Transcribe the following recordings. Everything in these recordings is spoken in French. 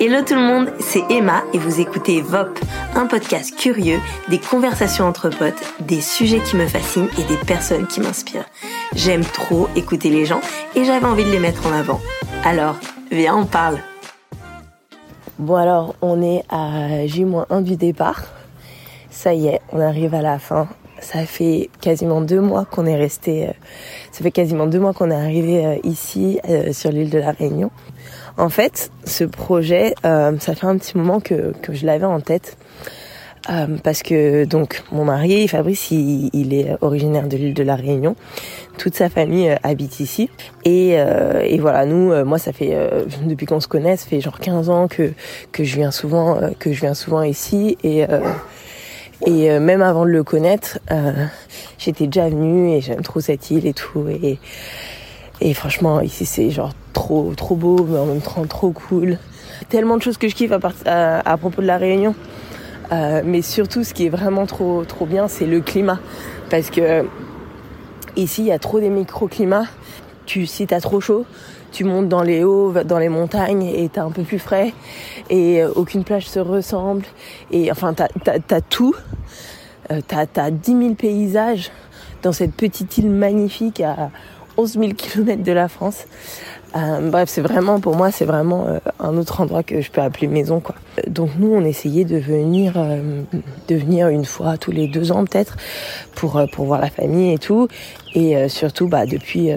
Hello tout le monde, c'est Emma et vous écoutez VOP, un podcast curieux, des conversations entre potes, des sujets qui me fascinent et des personnes qui m'inspirent. J'aime trop écouter les gens et j'avais envie de les mettre en avant. Alors, viens, on parle. Bon alors, on est à J-1 du départ. Ça y est, on arrive à la fin. Ça fait quasiment deux mois qu'on est resté. Euh, ça fait quasiment deux mois qu'on est arrivé euh, ici euh, sur l'île de la Réunion. En fait, ce projet, ça fait un petit moment que, je l'avais en tête. parce que donc mon mari Fabrice il, est originaire de l'île de la Réunion toute sa famille habite ici et, voilà nous moi ça fait depuis qu'on se connaît ça fait genre 15 ans que que je viens souvent que je viens souvent ici et et euh, même avant de le connaître, euh, j'étais déjà venue et j'aime trop cette île et tout. Et franchement, ici c'est genre trop trop beau, mais en même temps trop cool. Tellement de choses que je kiffe à, à, propos de la Réunion. Euh, mais surtout, ce qui est vraiment trop trop bien, c'est le climat, parce que ici il y a trop des microclimats. Tu si t'as trop chaud, tu montes dans les hauts, dans les montagnes et t'as un peu plus frais et euh, aucune plage se ressemble et enfin t'as as, tout, euh, t'as as 10 000 paysages dans cette petite île magnifique à 11 000 km de la France. Euh, bref, c'est vraiment pour moi, c'est vraiment euh, un autre endroit que je peux appeler maison, quoi. Donc nous, on essayait de venir, de venir une fois tous les deux ans peut-être, pour pour voir la famille et tout, et surtout, bah depuis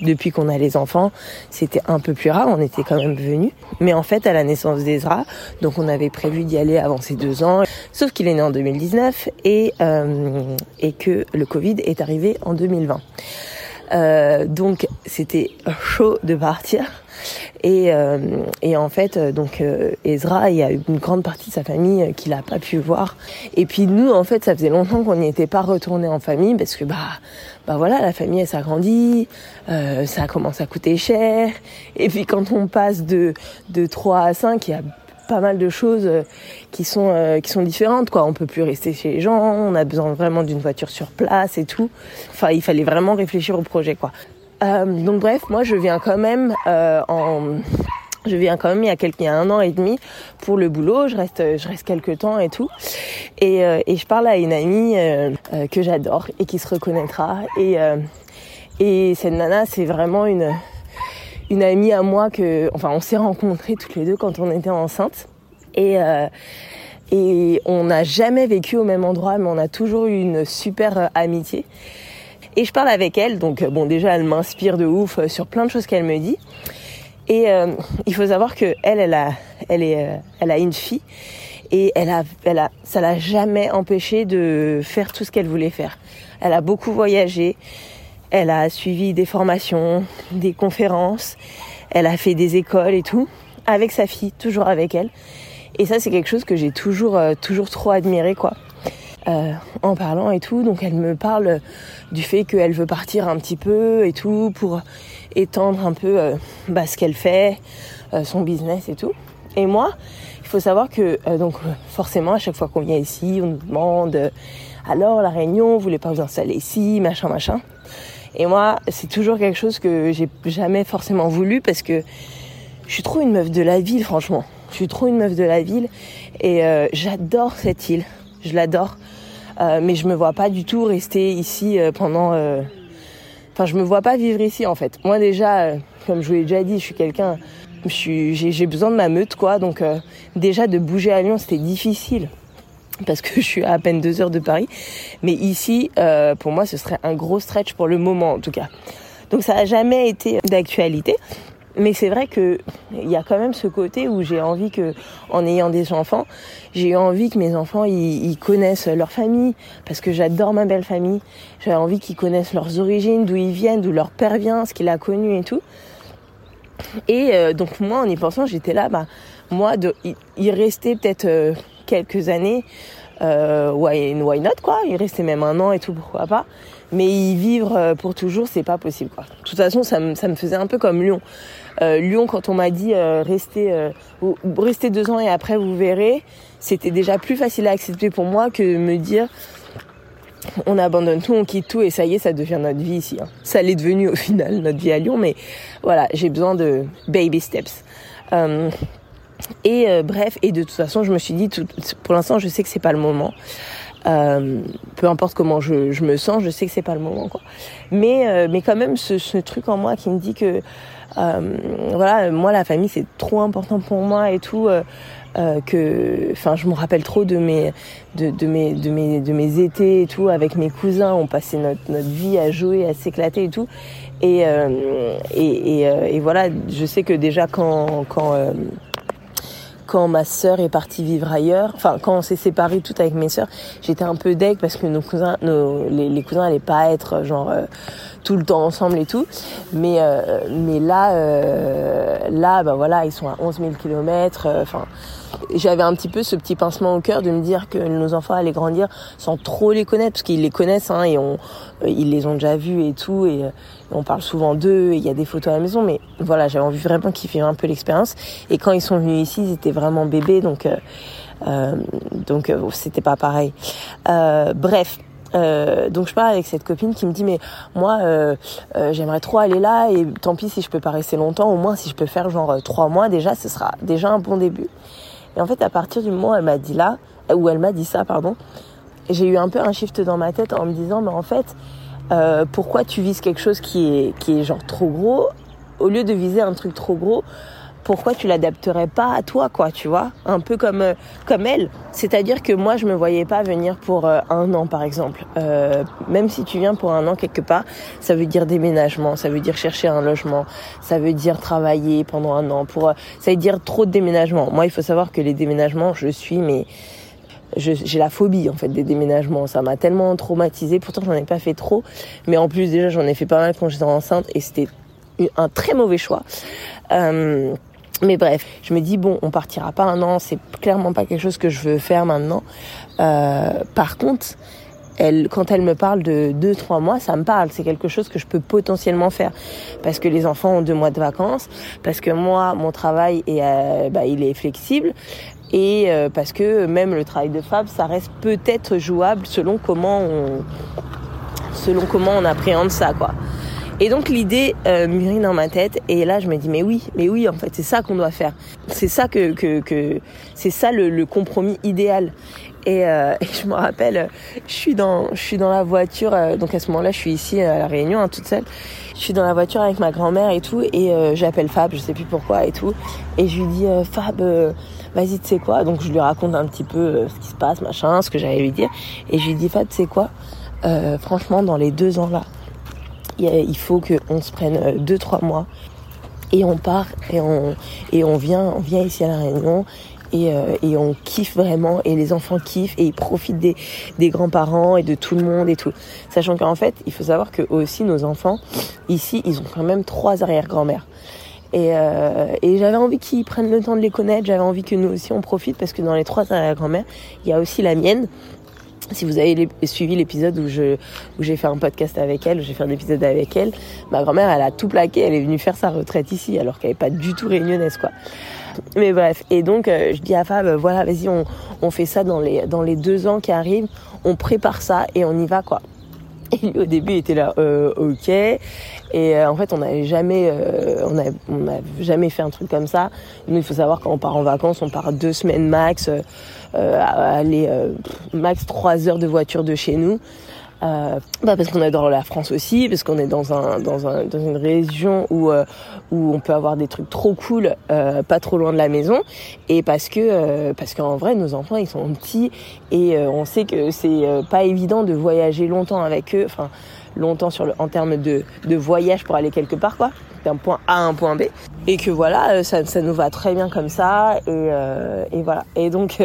depuis qu'on a les enfants, c'était un peu plus rare, on était quand même venus. Mais en fait, à la naissance d'Ezra, donc on avait prévu d'y aller avant ses deux ans, sauf qu'il est né en 2019 et, euh, et que le Covid est arrivé en 2020. Euh, donc c'était chaud de partir. Et, euh, et en fait, donc euh, Ezra, il y a une grande partie de sa famille qu'il a pas pu voir. Et puis nous, en fait, ça faisait longtemps qu'on n'y était pas retourné en famille parce que bah, bah voilà, la famille elle s'agrandit, euh, ça commence à coûter cher. Et puis quand on passe de de 3 à 5, il y a pas mal de choses euh, qui sont euh, qui sont différentes quoi on peut plus rester chez les gens on a besoin vraiment d'une voiture sur place et tout enfin il fallait vraiment réfléchir au projet quoi euh, donc bref moi je viens quand même en je viens quand même il y a quelques, il y a un an et demi pour le boulot. Je reste, je reste quelques temps et tout. Et, et je parle à une amie que j'adore et qui se reconnaîtra. Et, et cette nana, c'est vraiment une, une amie à moi que, enfin, on s'est rencontrés toutes les deux quand on était enceinte. Et, euh, et on n'a jamais vécu au même endroit, mais on a toujours eu une super euh, amitié. Et je parle avec elle, donc euh, bon, déjà, elle m'inspire de ouf sur plein de choses qu'elle me dit. Et il faut savoir que elle, elle a, elle est, elle a une fille et elle a, elle a, ça l'a jamais empêché de faire tout ce qu'elle voulait faire. Elle a beaucoup voyagé. Elle a suivi des formations, des conférences, elle a fait des écoles et tout, avec sa fille, toujours avec elle. Et ça, c'est quelque chose que j'ai toujours, euh, toujours trop admiré, quoi. Euh, en parlant et tout, donc elle me parle du fait qu'elle veut partir un petit peu et tout pour étendre un peu euh, bah, ce qu'elle fait, son business et tout. Et moi, il faut savoir que donc forcément à chaque fois qu'on vient ici, on nous demande alors la Réunion, vous voulez pas vous installer ici, machin machin. Et moi, c'est toujours quelque chose que j'ai jamais forcément voulu parce que je suis trop une meuf de la ville, franchement. Je suis trop une meuf de la ville et euh, j'adore cette île. Je l'adore. Euh, mais je me vois pas du tout rester ici euh, pendant. Enfin, je me vois pas vivre ici en fait. Moi déjà, comme je vous l'ai déjà dit, je suis quelqu'un. J'ai besoin de ma meute quoi. Donc déjà de bouger à Lyon, c'était difficile parce que je suis à à peine deux heures de Paris. Mais ici, euh, pour moi, ce serait un gros stretch pour le moment, en tout cas. Donc ça n'a jamais été d'actualité. Mais c'est vrai que il y a quand même ce côté où j'ai envie que, en ayant des enfants, j'ai envie que mes enfants ils, connaissent leur famille parce que j'adore ma belle famille. J'ai envie qu'ils connaissent leurs origines, d'où ils viennent, d'où leur père vient, ce qu'il a connu et tout. Et euh, donc moi, en y pensant, j'étais là, bah moi, de y, peut-être euh, quelques années, euh, why, why not quoi? Il restait même un an et tout, pourquoi pas? Mais y vivre euh, pour toujours, c'est pas possible quoi. De toute façon, ça me, ça me faisait un peu comme Lyon. Euh, Lyon, quand on m'a dit euh, restez, euh, restez deux ans et après vous verrez, c'était déjà plus facile à accepter pour moi que me dire on abandonne tout, on quitte tout et ça y est, ça devient notre vie ici. Hein. Ça l'est devenu au final, notre vie à Lyon, mais voilà, j'ai besoin de baby steps. Euh, Et euh, bref, et de toute façon, je me suis dit, tout, pour l'instant, je sais que c'est pas le moment. Euh, peu importe comment je, je, me sens, je sais que c'est pas le moment, quoi. Mais, euh, mais quand même, ce, ce, truc en moi qui me dit que, euh, voilà, moi, la famille, c'est trop important pour moi et tout. que, enfin, je me rappelle trop de mes, de, de, mes, de mes, de mes étés et tout avec mes cousins. On passait notre, notre vie à jouer, à s'éclater et tout. Et, et, et, et, voilà, je sais que déjà quand, quand quand ma sœur est partie vivre ailleurs, enfin quand on s'est séparés tout avec mes sœurs, j'étais un peu deg parce que nos cousins, nos, les, les cousins allaient pas être genre euh, tout le temps ensemble et tout. Mais euh, mais là euh, là bah voilà ils sont à 11 000 kilomètres. Enfin j'avais un petit peu ce petit pincement au cœur de me dire que nos enfants allaient grandir sans trop les connaître parce qu'ils les connaissent hein, et on, ils les ont déjà vus et tout et, on parle souvent d'eux il y a des photos à la maison mais voilà j'avais envie vraiment qu'ils vivent un peu l'expérience. Et quand ils sont venus ici ils étaient vraiment bébés donc euh, euh, donc euh, c'était pas pareil. Euh, bref euh, donc je parle avec cette copine qui me dit mais moi euh, euh, j'aimerais trop aller là et tant pis si je peux pas rester longtemps au moins si je peux faire genre trois mois déjà ce sera déjà un bon début et en fait, à partir du moment où elle m'a dit là, où elle m'a dit ça, pardon, j'ai eu un peu un shift dans ma tête en me disant, mais en fait, euh, pourquoi tu vises quelque chose qui est, qui est genre trop gros, au lieu de viser un truc trop gros, pourquoi tu l'adapterais pas à toi, quoi, tu vois? Un peu comme euh, comme elle. C'est-à-dire que moi, je me voyais pas venir pour euh, un an, par exemple. Euh, même si tu viens pour un an quelque part, ça veut dire déménagement, ça veut dire chercher un logement, ça veut dire travailler pendant un an. Pour, ça veut dire trop de déménagements. Moi, il faut savoir que les déménagements, je suis mais j'ai la phobie en fait des déménagements. Ça m'a tellement traumatisé. Pourtant, j'en ai pas fait trop, mais en plus déjà, j'en ai fait pas mal quand j'étais enceinte et c'était un très mauvais choix. Euh, mais bref, je me dis bon, on partira pas un an, c'est clairement pas quelque chose que je veux faire maintenant. Euh, par contre, elle, quand elle me parle de deux, trois mois, ça me parle. C'est quelque chose que je peux potentiellement faire parce que les enfants ont deux mois de vacances, parce que moi, mon travail est, euh, bah, il est flexible et euh, parce que même le travail de Fab, ça reste peut-être jouable selon comment on, selon comment on appréhende ça, quoi. Et donc l'idée euh, mûrit dans ma tête et là je me dis mais oui, mais oui en fait c'est ça qu'on doit faire. C'est ça que, que, que c'est ça le, le, compromis idéal. Et, euh, et, je me rappelle, je suis dans, je suis dans la voiture, euh, donc à ce moment-là je suis ici à la Réunion hein, toute seule. Je suis dans la voiture avec ma grand-mère et tout et euh, j'appelle Fab, je sais plus pourquoi et tout. Et je lui dis euh, Fab, vas-y tu sais quoi? Donc je lui raconte un petit peu ce qui se passe, machin, ce que j'allais lui dire. Et je lui dis Fab, tu sais quoi? Franchement dans les deux ans là, il faut qu'on se prenne euh, deux trois mois et on part et on vient on vient ici à la Réunion et, euh, et on kiffe vraiment et les enfants kiffent et ils profitent des, des grands-parents et de tout le monde et tout. Sachant qu'en fait, il faut savoir que aussi nos enfants ici, ils ont quand même trois arrière-grand-mères. Et, euh, et j'avais envie qu'ils prennent le temps de les connaître, j'avais envie que nous aussi on profite parce que dans les trois arrière-grand-mères, il y a aussi la mienne si vous avez suivi l'épisode où je où j'ai fait un podcast avec elle, où j'ai fait un épisode avec elle, ma grand-mère, elle a tout plaqué, elle est venue faire sa retraite ici, alors qu'elle est pas du tout réunionnaise, quoi. Mais bref, et donc euh, je dis à Fab, voilà, vas-y, on, on fait ça dans les dans les deux ans qui arrivent, on prépare ça et on y va, quoi. Et lui, au début, il était là, euh, ok. Et euh, en fait, on n'avait jamais, euh, on, a, on a jamais fait un truc comme ça. Nous, il faut savoir quand on part en vacances, on part deux semaines max, euh, aller max trois heures de voiture de chez nous. Euh, bah parce qu'on adore la France aussi, parce qu'on est dans un dans un dans une région où euh, où on peut avoir des trucs trop cool, euh, pas trop loin de la maison, et parce que euh, parce qu'en vrai nos enfants ils sont petits et euh, on sait que c'est pas évident de voyager longtemps avec eux, enfin longtemps sur le en termes de de voyage pour aller quelque part quoi d'un point A à un point B et que voilà ça, ça nous va très bien comme ça et, et voilà et donc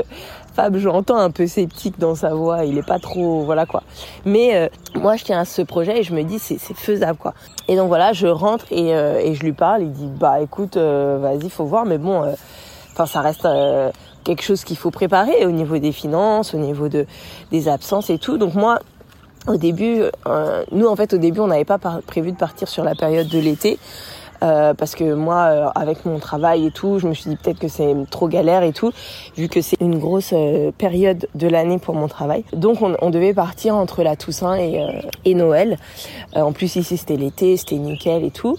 Fab, j'entends un peu sceptique dans sa voix, il est pas trop, voilà quoi. Mais euh, moi, je tiens à ce projet et je me dis c'est faisable quoi. Et donc voilà, je rentre et, euh, et je lui parle. Il dit bah écoute, euh, vas-y, faut voir, mais bon, enfin ça reste quelque chose qu'il faut préparer au niveau des finances, au niveau de des absences et tout. Donc moi, au début, nous en fait au début, on n'avait pas prévu de partir sur la période de l'été. Euh, parce que moi, euh, avec mon travail et tout, je me suis dit peut-être que c'est trop galère et tout, vu que c'est une grosse euh, période de l'année pour mon travail. Donc on, on, devait partir entre la Toussaint et, et Noël. en plus ici c'était l'été, c'était nickel et tout.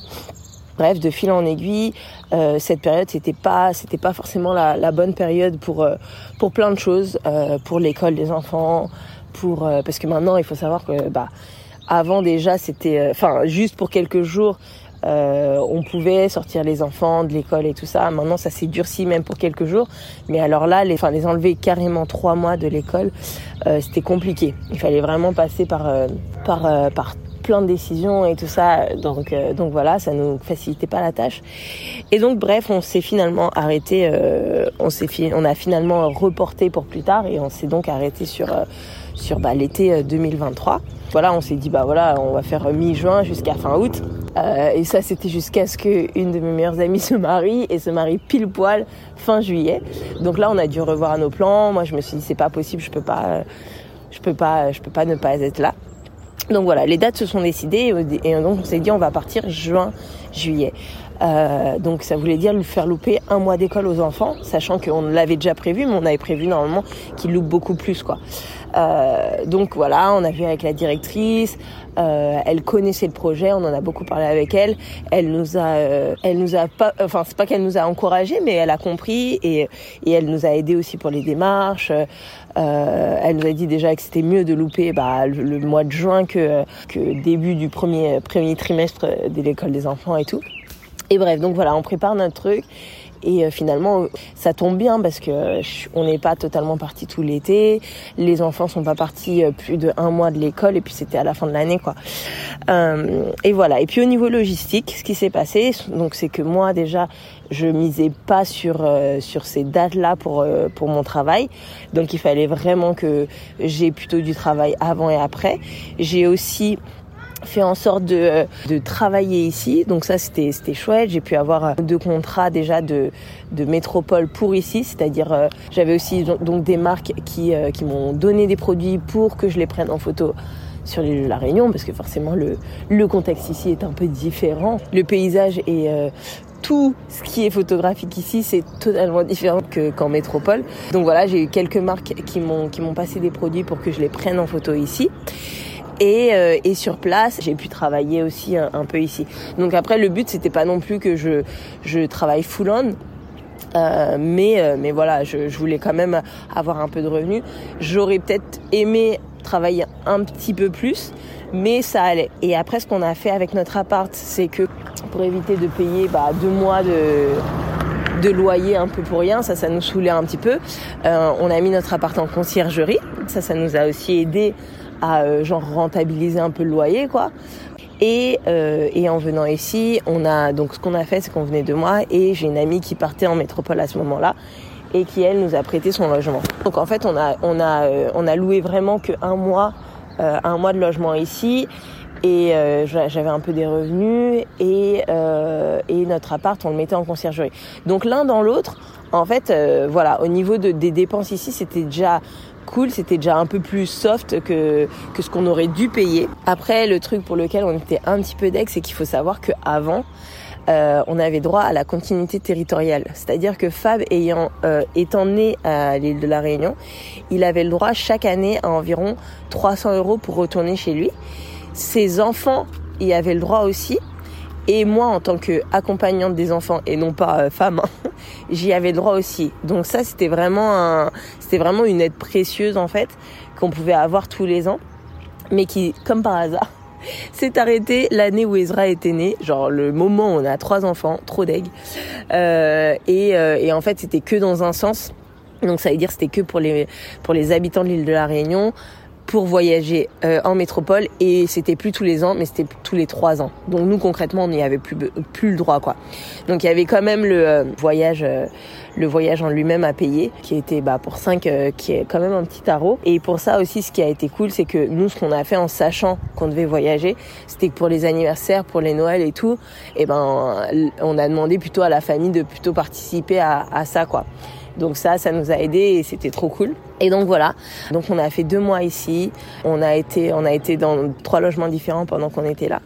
Bref, de fil en aiguille, euh, cette période c'était pas c'était pas forcément la, la bonne période pour euh, pour plein de choses, euh, pour l'école des enfants, pour euh, parce que maintenant il faut savoir que bah avant déjà c'était euh, enfin juste pour quelques jours on pouvait sortir les enfants de l'école et tout ça. Maintenant, ça s'est durci même pour quelques jours. Mais alors là, les, enfin, les enlever carrément trois mois de l'école, c'était compliqué. Il fallait vraiment passer par par par plein de décisions et tout ça. Donc, euh, donc voilà, ça nous facilitait pas la tâche. Et donc bref, on s'est finalement arrêté, euh, on s'est on a finalement reporté pour plus tard et on s'est donc arrêté sur euh, sur bah, l'été 2023. Voilà, on s'est dit bah voilà, on va faire mi-juin jusqu'à fin août. et ça, c'était jusqu'à ce que une de mes meilleures amies se marie et se marie pile poil fin juillet. Donc là, on a dû revoir nos plans. Moi, je me suis dit c'est pas possible, je peux pas, je peux pas, je peux pas ne pas être là. Donc voilà, les dates se sont décidées et donc on s'est dit on va partir juin, juillet. Euh, donc ça voulait dire lui faire louper un mois d'école aux enfants, sachant qu'on l'avait déjà prévu, mais on avait prévu normalement qu'il loupe beaucoup plus quoi. Euh, donc voilà, on a vu avec la directrice, euh, elle connaissait le projet, on en a beaucoup parlé avec elle. Elle nous a, euh, elle nous a pas, enfin c'est pas qu'elle nous a encouragé, mais elle a compris et, et elle nous a aidé aussi pour les démarches. Euh, elle nous a dit déjà que c'était mieux de louper bah, le, le, mois de juin que, que début du premier, premier trimestre de l'école des enfants et tout. Et bref, donc voilà, on prépare notre truc. Et euh, finalement, ça tombe bien parce que on n'est pas totalement parti tout l'été. Les enfants sont pas partis euh, plus de un mois de l'école et puis c'était à la fin de l'année, quoi. Euh, et voilà. Et puis au niveau logistique, ce qui s'est passé, donc c'est que moi déjà, je misais pas sur euh, sur ces dates-là pour euh, pour mon travail. Donc il fallait vraiment que j'ai plutôt du travail avant et après. J'ai aussi fait en sorte de, de travailler ici. Donc ça, c'était c'était chouette. J'ai pu avoir deux contrats déjà de de métropole pour ici, c'est-à-dire euh, j'avais aussi donc des marques qui euh, qui m'ont donné des produits pour que je les prenne en photo sur l'île de la Réunion parce que forcément le le contexte ici est un peu différent. Le paysage est euh, tout ce qui est photographique ici, c'est totalement différent que qu'en métropole. Donc voilà, j'ai eu quelques marques qui m'ont qui m'ont passé des produits pour que je les prenne en photo ici. Et, euh, et, sur place, j'ai pu travailler aussi un, peu ici. Donc après, le but c'était pas non plus que je je travaille full on. Euh, mais euh, mais voilà, je, je, voulais quand même avoir un peu de revenus. J'aurais peut-être aimé travailler un petit peu plus, mais ça allait. Et après, ce qu'on a fait avec notre appart, c'est que pour éviter de payer bah, deux mois de de loyer un peu pour rien, ça, ça nous saoulait un petit peu. Euh, on a mis notre appart en conciergerie, ça, ça nous a aussi aidé à euh, genre rentabiliser un peu le loyer quoi. Et, euh, et en venant ici, on a donc ce qu'on a fait, c'est qu'on venait de moi et j'ai une amie qui partait en métropole à ce moment-là et qui elle nous a prêté son logement. Donc en fait, on a on a euh, on a loué vraiment que un mois euh, un mois de logement ici et euh, j'avais un peu des revenus et euh, et notre appart on le mettait en conciergerie. Donc l'un dans l'autre, en fait, euh, voilà, au niveau de, des dépenses ici, c'était déjà cool, c'était déjà un peu plus soft que, que ce qu'on aurait dû payer. Après, le truc pour lequel on était un petit peu deck, c'est qu'il faut savoir qu'avant, euh, on avait droit à la continuité territoriale. C'est-à-dire que Fab ayant euh, étant né à l'île de la Réunion, il avait le droit chaque année à environ 300 euros pour retourner chez lui. Ses enfants y avaient le droit aussi. Et moi, en tant qu'accompagnante des enfants et non pas euh, femme, hein, j'y avais droit aussi. Donc ça, c'était vraiment un, c'était vraiment une aide précieuse en fait qu'on pouvait avoir tous les ans, mais qui, comme par hasard, s'est arrêté l'année où Ezra était né, genre le moment où on a trois enfants, trop deg. Euh, et, euh, et en fait, c'était que dans un sens. Donc ça veut dire c'était que pour les pour les habitants de l'île de la Réunion pour voyager euh, en métropole et c'était plus tous les ans mais c'était tous les trois ans. Donc nous concrètement on n'y avait plus plus le droit quoi. Donc il y avait quand même le euh, voyage euh, le voyage en lui-même à payer qui était bah pour cinq euh, qui est quand même un petit tarot. Et pour ça aussi ce qui a été cool c'est que nous ce qu'on a fait en sachant qu'on devait voyager c'était que pour les anniversaires pour les Noëls et tout et ben on a demandé plutôt à la famille de plutôt participer à, à ça quoi. Donc ça, ça nous a aidé et c'était trop cool. Et donc voilà. Donc on a fait deux mois ici. On a été, on a été dans trois logements différents pendant qu'on était là.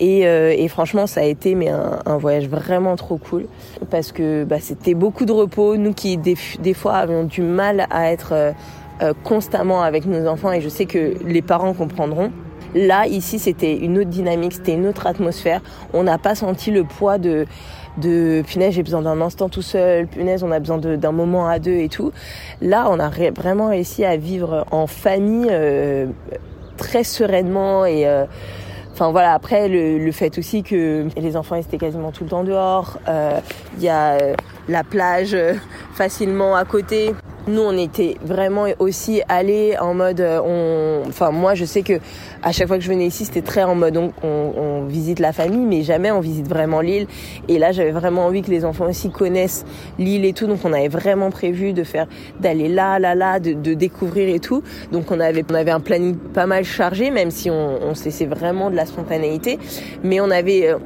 Et, euh, et, franchement, ça a été mais un, voyage vraiment trop cool parce que bah, c'était beaucoup de repos. Nous qui des, des, fois avions du mal à être euh, constamment avec nos enfants et je sais que les parents comprendront. Là, ici, c'était une autre dynamique, c'était une autre atmosphère. On n'a pas senti le poids de de punaise j'ai besoin d'un instant tout seul, punaise on a besoin d'un moment à deux et tout. Là on a vraiment réussi à vivre en famille euh, très sereinement et euh, Enfin voilà, après le, le, fait aussi que les enfants étaient quasiment tout le temps dehors, euh, il y a la plage facilement à côté. Nous, on était vraiment aussi allés en mode, euh, on, enfin moi, je sais que à chaque fois que je venais ici, c'était très en mode, on, on, visite la famille, mais jamais on visite vraiment l'île. Et là, j'avais vraiment envie que les enfants aussi connaissent l'île et tout, donc on avait vraiment prévu de faire, d'aller là, là, là, de, découvrir et tout. Donc on avait, on avait un planning pas mal chargé, même si on, on vraiment de la spontanéité, mais on avait euh,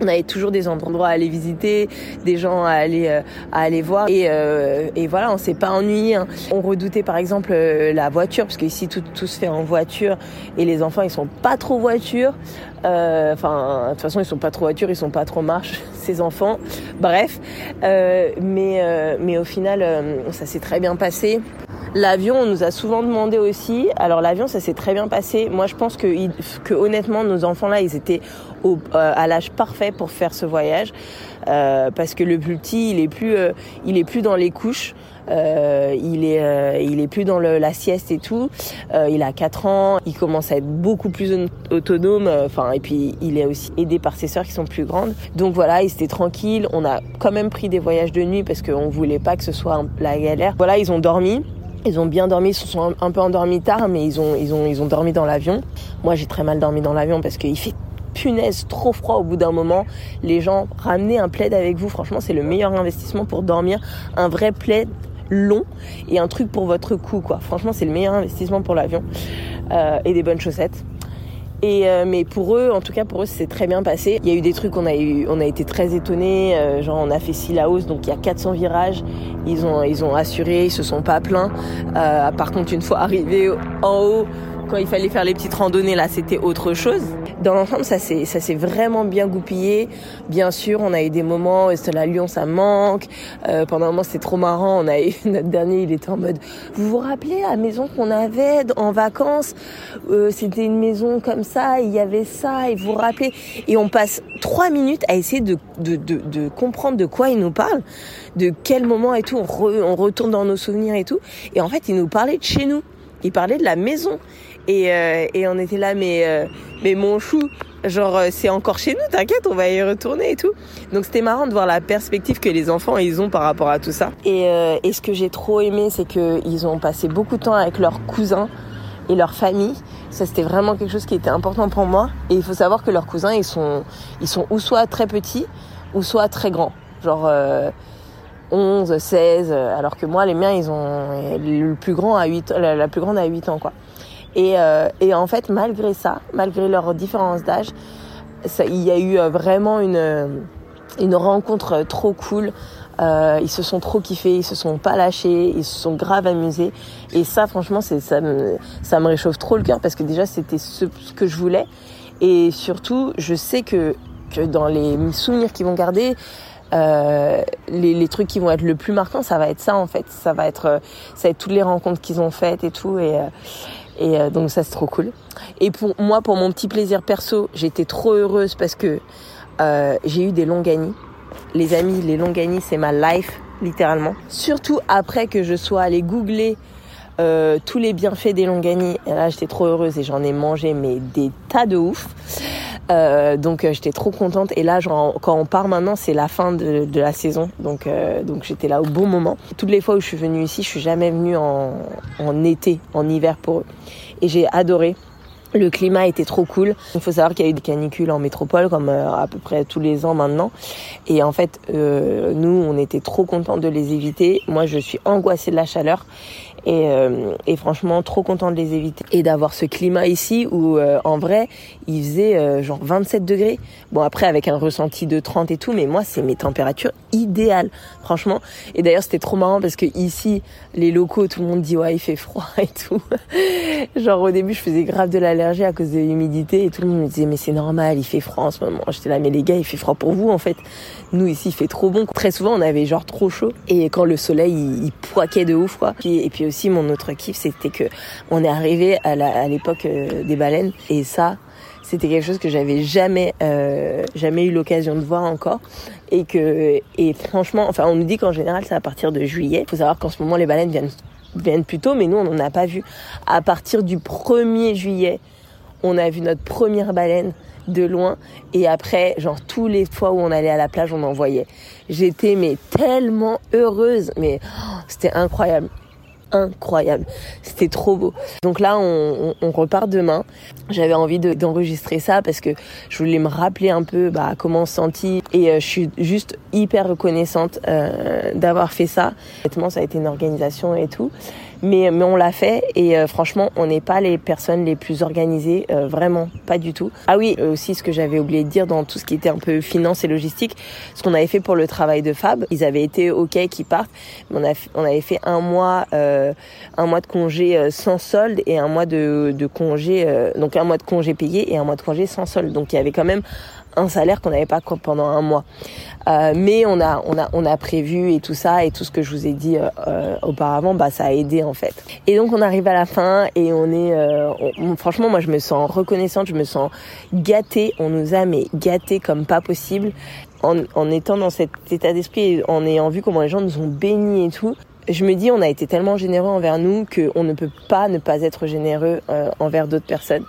on avait toujours des endroits à aller visiter, des gens à aller euh, à aller voir et, euh, et voilà, on s'est pas ennuyé. Hein. On redoutait par exemple euh, la voiture parce qu'ici tout, tout se fait en voiture et les enfants ils sont pas trop voiture. Enfin, de toute façon ils sont pas trop voiture, ils sont pas trop marche ces enfants. Bref, mais mais au final ça s'est très bien passé. L'avion, on nous a souvent demandé aussi. Alors l'avion, ça s'est très bien passé. Moi, je pense que, que honnêtement, nos enfants là, ils étaient au, euh, à l'âge parfait pour faire ce voyage, euh, parce que le plus petit, il est plus, euh, il est plus dans les couches. Euh, il est euh, il est plus dans le, la sieste et tout. il a 4 ans, il commence à être beaucoup plus autonome. Enfin et puis il est aussi aidé par ses sœurs qui sont plus grandes. Donc voilà, il était tranquille. On a quand même pris des voyages de nuit parce qu'on voulait pas que ce soit la galère. Voilà, ils ont dormi. Ils ont bien dormi, ils se sont un peu endormis tard, mais ils ont, ils ont, ils ont dormi dans l'avion. Moi, j'ai très mal dormi dans l'avion parce qu'il fait punaise trop froid au bout d'un moment. Les gens, ramenez un plaid avec vous. Franchement, c'est le meilleur investissement pour dormir. Un vrai plaid long et un truc pour votre cou, quoi. Franchement, c'est le meilleur investissement pour l'avion. Euh, et des bonnes chaussettes. Et euh, mais pour eux, en tout cas pour eux, c'est très bien passé. Il y a eu des trucs, on a eu, on a été très étonnés. Euh, genre, on a fait hausse donc il y a 400 virages. Ils ont, ils ont assuré, ils se sont pas plaints. Euh, par contre, une fois arrivés en haut, quand il fallait faire les petites randonnées, là, c'était autre chose. Dans l'ensemble, ça s'est, ça s'est vraiment bien goupillé. Bien sûr, on a eu des moments, où c'était la Lyon, ça manque. Euh, pendant un moment, c'était trop marrant. On a eu, notre dernier, il était en mode, vous vous rappelez la maison qu'on avait en vacances? Euh, c'était une maison comme ça, il y avait ça, et vous vous rappelez? Et on passe trois minutes à essayer de, de, de, de comprendre de quoi il nous parle, de quel moment et tout. On, on retourne dans nos souvenirs et tout. Et en fait, il nous parlait de chez nous. Il parlait de la maison. Et, euh, et on était là, mais, euh, mon chou, genre euh, c'est encore chez nous, t'inquiète, on va y retourner et tout. Donc c'était marrant de voir la perspective que les enfants ils ont par rapport à tout ça. Et, ce que j'ai trop aimé, c'est qu'ils ont passé beaucoup de temps avec leurs cousins et leur famille. Ça c'était vraiment quelque chose qui était important pour moi. Et il faut savoir que leurs cousins ils sont ils sont ou soit très petits ou soit très grands, genre 11, 16, alors que moi les miens ils ont le plus grand à 8 la, la plus grande a 8 ans quoi. Et, euh, et en fait, malgré ça, malgré leur différence d'âge, il y a eu euh, vraiment une, euh, une rencontre trop cool. Euh, ils se sont trop kiffés, ils se sont pas lâchés, ils se sont grave amusés. Et ça, franchement, c'est ça me ça me réchauffe trop le cœur parce que déjà c'était ce, ce, que je voulais. Et surtout, je sais que que dans les souvenirs qu'ils vont garder, euh, les, les, trucs qui vont être le plus marquants, ça va être ça en fait. Ça va être, ça va être toutes les rencontres qu'ils ont faites et tout. Et, et euh, donc ça c'est trop cool. Et pour moi, pour mon petit plaisir perso, j'étais trop heureuse parce que euh, j'ai eu des Longanis. Les amis, les Longanis, c'est ma life, littéralement. Surtout après que je sois allée googler euh, tous les bienfaits des Longanis. Et là, j'étais trop heureuse et j'en ai mangé mais des tas de ouf. Euh, donc euh, j'étais trop contente et là quand on part maintenant c'est la fin de, la saison donc euh, donc j'étais là au bon moment toutes les fois où je suis venue ici je suis jamais venue en, été en hiver pour eux et j'ai adoré le climat était trop cool. Il faut savoir qu'il y a eu des canicules en métropole, comme à peu près tous les ans maintenant. Et en fait, nous, on était trop contents de les éviter. Moi, je suis angoissée de la chaleur. Et, euh, et, franchement, trop content de les éviter. Et d'avoir ce climat ici où, euh, en vrai, il faisait euh, genre 27 degrés. Bon, après, avec un ressenti de 30 et tout, mais moi, c'est mes températures idéales, franchement. Et d'ailleurs, c'était trop marrant parce que ici, les locaux, tout le monde dit, ouais, il fait froid et tout. genre, au début, je faisais grave de la allergie à cause de l'humidité et tout le monde me disait mais c'est normal, il fait froid en ce moment. J'étais là mais les gars, il fait froid pour vous en fait. Nous ici, il fait trop bon. Très souvent, on avait genre trop chaud et quand le soleil il, poiquait de ouf quoi. Et, puis aussi mon autre kiff, c'était que on est arrivé à l'époque euh, des baleines. Et ça c'était quelque chose que j'avais jamais euh, jamais eu l'occasion de voir encore. Et que et franchement enfin on nous dit qu'en général c'est à partir de juillet. Il faut savoir qu'en ce moment les baleines viennent viennent plus tôt mais nous on n'en a pas vu. À partir du 1er juillet on a vu notre première baleine de loin. Et après genre tous les fois où on allait à la plage on en voyait. J'étais mais tellement heureuse. Mais oh, c'était incroyable incroyable. C'était trop beau. Donc là, on, repart demain. J'avais envie d'enregistrer ça parce que je voulais me rappeler un peu bah, comment on se sentit. Et euh, je suis juste hyper reconnaissante euh, d'avoir fait ça. Honnêtement, ça a été une organisation et tout mais mais on l'a fait et euh, franchement on n'est pas les personnes les plus organisées euh, vraiment pas du tout. Ah oui aussi ce que j'avais oublié de dire dans tout ce qui était un peu finance et logistique ce qu'on avait fait pour le travail de Fab ils avaient été ok qu'ils partent mais on a on avait fait un mois euh, un mois de congé sans solde et un mois de de congé donc un mois de congé payé et un mois de congé sans solde. Donc il y avait quand même un salaire qu'on n'avait pas pendant un mois. Euh, mais on a, on a, on a prévu et tout ça et tout ce que je vous ai dit euh, euh, auparavant, bah ça a aidé en fait. Et donc on arrive à la fin et on est, franchement moi je me sens reconnaissante, je me sens gâtée. On nous a mais gâtés comme pas possible. En, en étant dans cet état d'esprit, en ayant vu comment les gens nous ont bénis et tout, je me dis on a été tellement généreux envers nous qu'on ne peut pas ne pas être généreux envers d'autres personnes.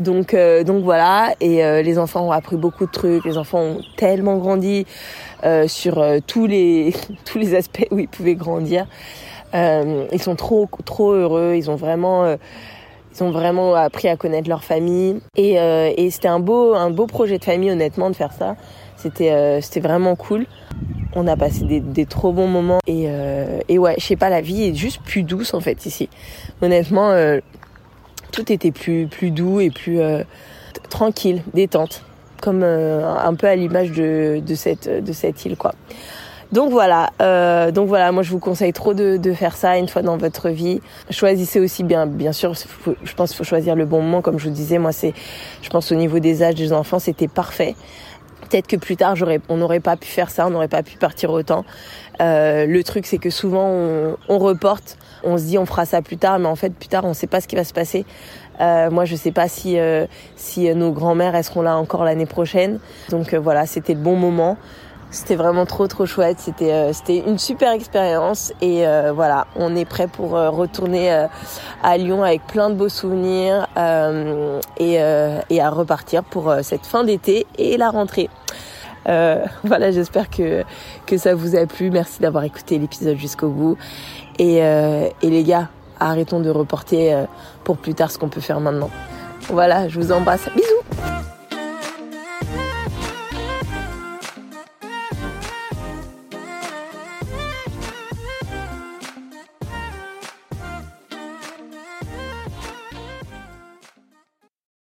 Donc, euh, donc voilà, et euh, les enfants ont appris beaucoup de trucs, les enfants ont tellement grandi euh, sur tous les tous les aspects où ils pouvaient grandir. ils sont trop trop heureux, ils ont vraiment ils ont vraiment appris à connaître leur famille et, et c'était un beau un beau projet de famille honnêtement de faire ça. C'était c'était vraiment cool. On a passé des, des trop bons moments et, et ouais, je sais pas, la vie est juste plus douce en fait ici. Honnêtement, tout était plus, plus doux et plus euh, tranquille, détente, comme euh, un peu à l'image de, de, cette, de cette île, quoi. Donc voilà, euh, donc voilà, moi je vous conseille trop de, de, faire ça une fois dans votre vie. Choisissez aussi bien, bien sûr, je pense qu'il faut choisir le bon moment, comme je vous disais. Moi, c'est, je pense au niveau des âges des enfants, c'était parfait. Peut-être que plus tard, j'aurais, on n'aurait pas pu faire ça, on n'aurait pas pu partir autant. Euh, le truc, c'est que souvent, on, on, reporte, on se dit on fera ça plus tard, mais en fait, plus tard, on ne sait pas ce qui va se passer. Euh, moi, je sais pas si euh, si nos grands-mères elles seront là encore l'année prochaine. Donc euh, voilà, c'était le bon moment. C'était vraiment trop trop chouette. C'était euh, c'était une super expérience et euh, voilà, on est prêt pour euh, retourner à Lyon avec plein de beaux souvenirs et, et à repartir pour cette fin d'été et la rentrée. voilà, j'espère que que ça vous a plu. Merci d'avoir écouté l'épisode jusqu'au bout et et les gars, arrêtons de reporter pour plus tard ce qu'on peut faire maintenant. Voilà, je vous embrasse. Bisous.